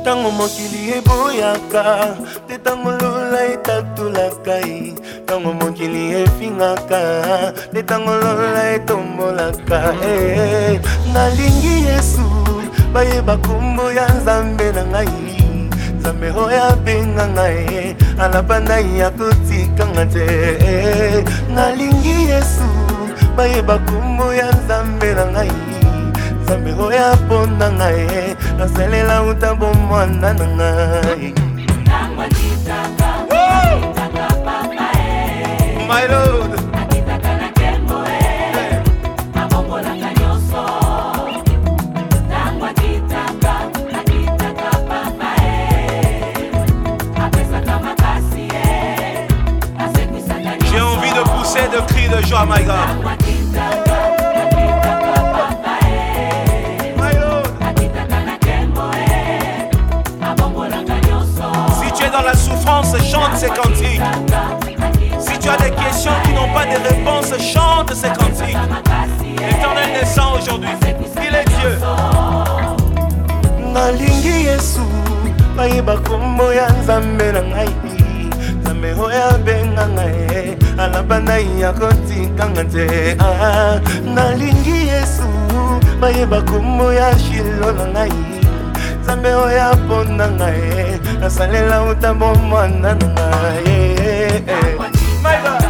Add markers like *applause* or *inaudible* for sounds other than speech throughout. ntango mokili eboyaka te ntango lola etatolaka ye ntango mokili efingaka nde ntango lola etombolaka eh. nalingi yesu bayeba kombo ya nzambe na ngai nzambe oyo abenga ngai alaba nai ya kotikanga te eh. nalingi yesu bayeba kombo ya nzambe na ngai nzambe oyo aponda ngai nasalela uta bomwana na ngai my road. aujourd'hui. Il est Dieu. nalingi yesu nayeba kombo ya nzambe na ngai nzambe oyo abenga ngai alaba nai ya kotikanga te ah, nalingi yesu nayeba kombo ya shilo na ngai nzambe oyo aponda ngai nasalela uta bomwana na ngai eh, eh, eh.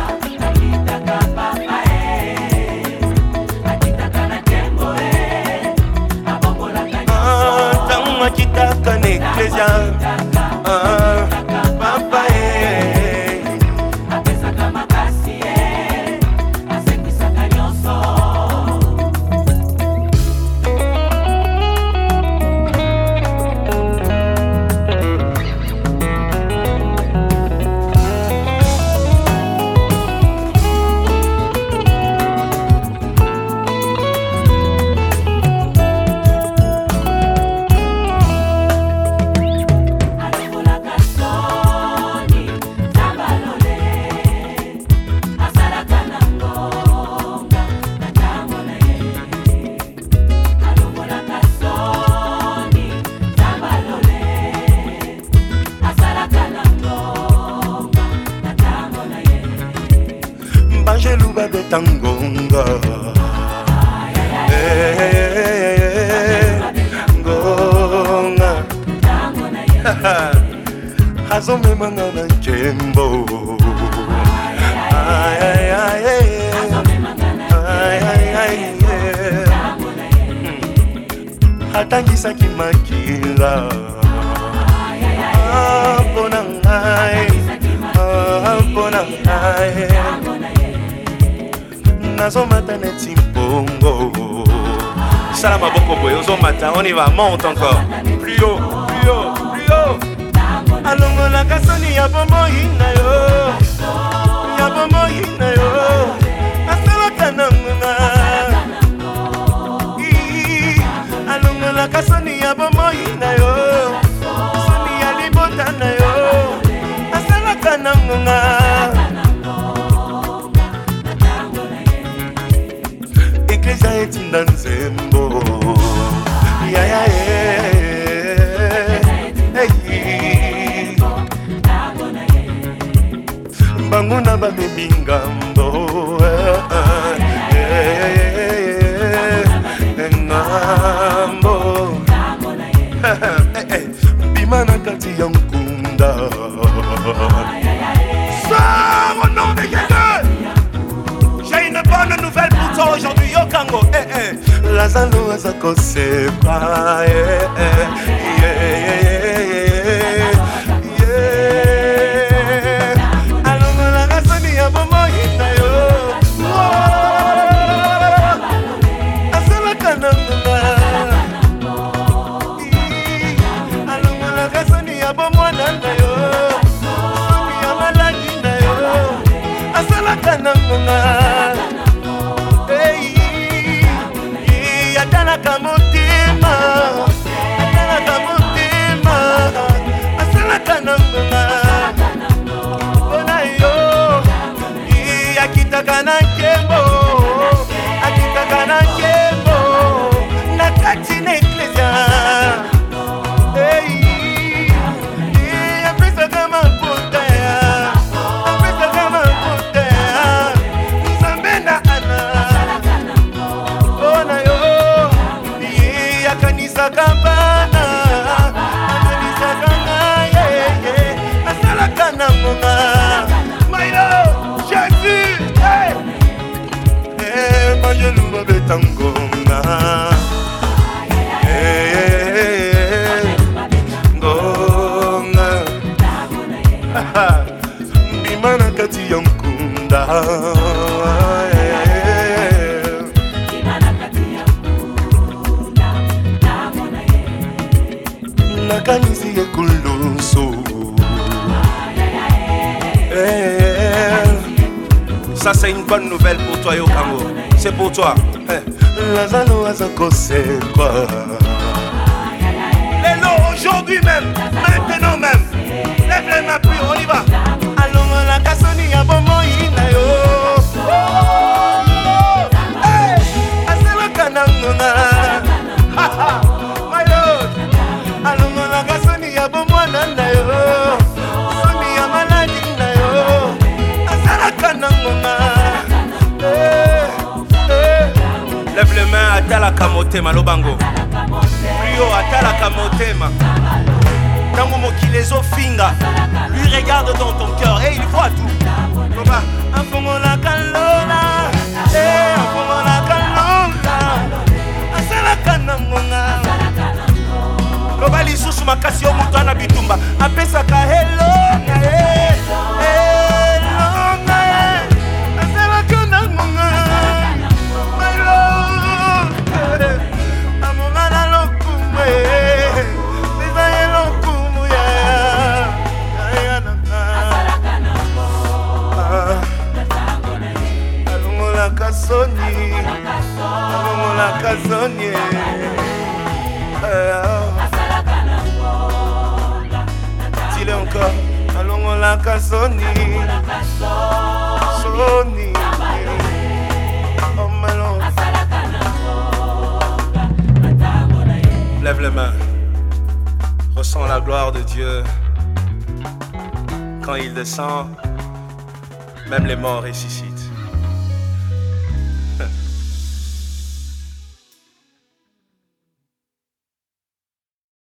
azomemanga na nkembo eh. eh. atangisaki makila ah, mpona ngai ah, mpona ngai nazomata neti mpongo sala maboko boye ozomata on y va monte encore plus haut alongolaka soni ya bomoi na yo ya bomoi na yo asalaka na ngonga alongolaka soni ya bomoi na yo soni ya libota na yo asalaka na ngonga eklesia etinda nzembo yayae yeah, yeah, yeah. bango na bamemi ngambo eh, eh, eh, ngambo bima *laughs* na kati ya nkunda sœur au nom de Jésus j'ai une bonne nouvelle pour toi aujourd'hui yokango lazalo aza kosepa eh, eh. na nganga nakanisaka mbana nakanisaka nga yeye nasalaka na ngonga mailo jésus mangeluba eh, beta ngonga nakanisi ye kulunsu eh. Ça c'est une bonne nouvelle pour toi yo Kango C'est pour toi eh. Lazalo aza kosekwa Lelo aujourd'hui même atalaka motema lobango lui atalaka motema ntango mokili ezofinga lui regarde dans ton cœur et eh, il voit tout loba afongolaka lola eh, afongolaka lola asalaka na ngonga loba lisusu makasi yo moto ana bitumba apesaka helo Oh, Lève les mains, ressens la gloire de Dieu. Quand il descend, même les morts ressuscitent.